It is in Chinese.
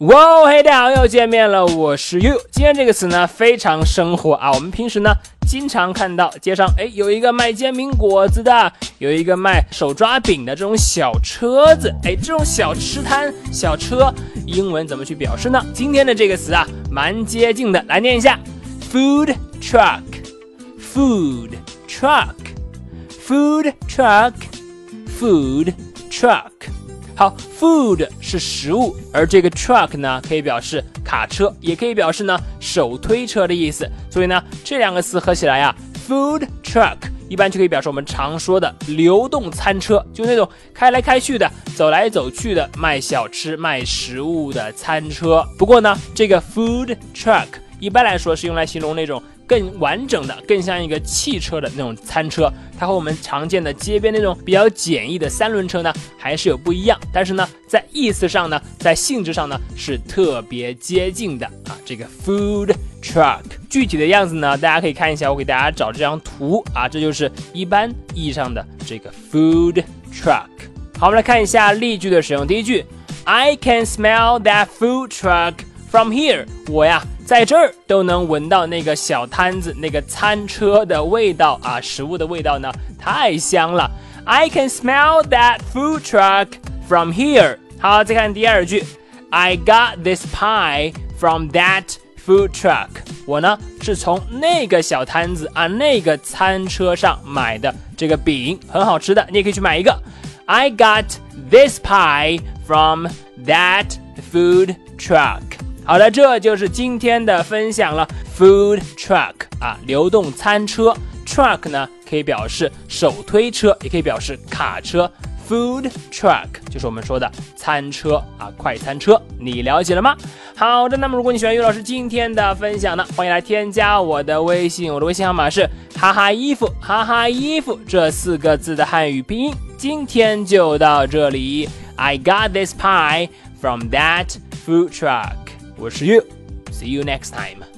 哇，嘿，大家好，又见面了，我是 you。今天这个词呢，非常生活啊，我们平时呢，经常看到街上，哎，有一个卖煎饼果子的，有一个卖手抓饼的这种小车子，哎，这种小吃摊、小车，英文怎么去表示呢？今天的这个词啊，蛮接近的，来念一下：food truck，food truck，food truck，food truck。好，food 是食物，而这个 truck 呢，可以表示卡车，也可以表示呢手推车的意思。所以呢，这两个词合起来呀，food truck 一般就可以表示我们常说的流动餐车，就那种开来开去的、走来走去的卖小吃、卖食物的餐车。不过呢，这个 food truck 一般来说是用来形容那种。更完整的，更像一个汽车的那种餐车，它和我们常见的街边那种比较简易的三轮车呢，还是有不一样。但是呢，在意思上呢，在性质上呢，是特别接近的啊。这个 food truck 具体的样子呢，大家可以看一下，我给大家找这张图啊，这就是一般意义上的这个 food truck。好，我们来看一下例句的使用。第一句，I can smell that food truck from here。我呀。在这儿都能闻到那个小摊子、那个餐车的味道啊，食物的味道呢，太香了。I can smell that food truck from here。好，再看第二句，I got this pie from that food truck。我呢是从那个小摊子啊、那个餐车上买的这个饼，很好吃的，你也可以去买一个。I got this pie from that food truck。 好的，这就是今天的分享了。Food truck 啊，流动餐车。Truck 呢，可以表示手推车，也可以表示卡车。Food truck 就是我们说的餐车啊，快餐车。你了解了吗？好的，那么如果你喜欢于老师今天的分享呢，欢迎来添加我的微信，我的微信号码是哈哈衣服哈哈衣服这四个字的汉语拼音。今天就到这里。I got this pie from that food truck. 我是 You，see you next time。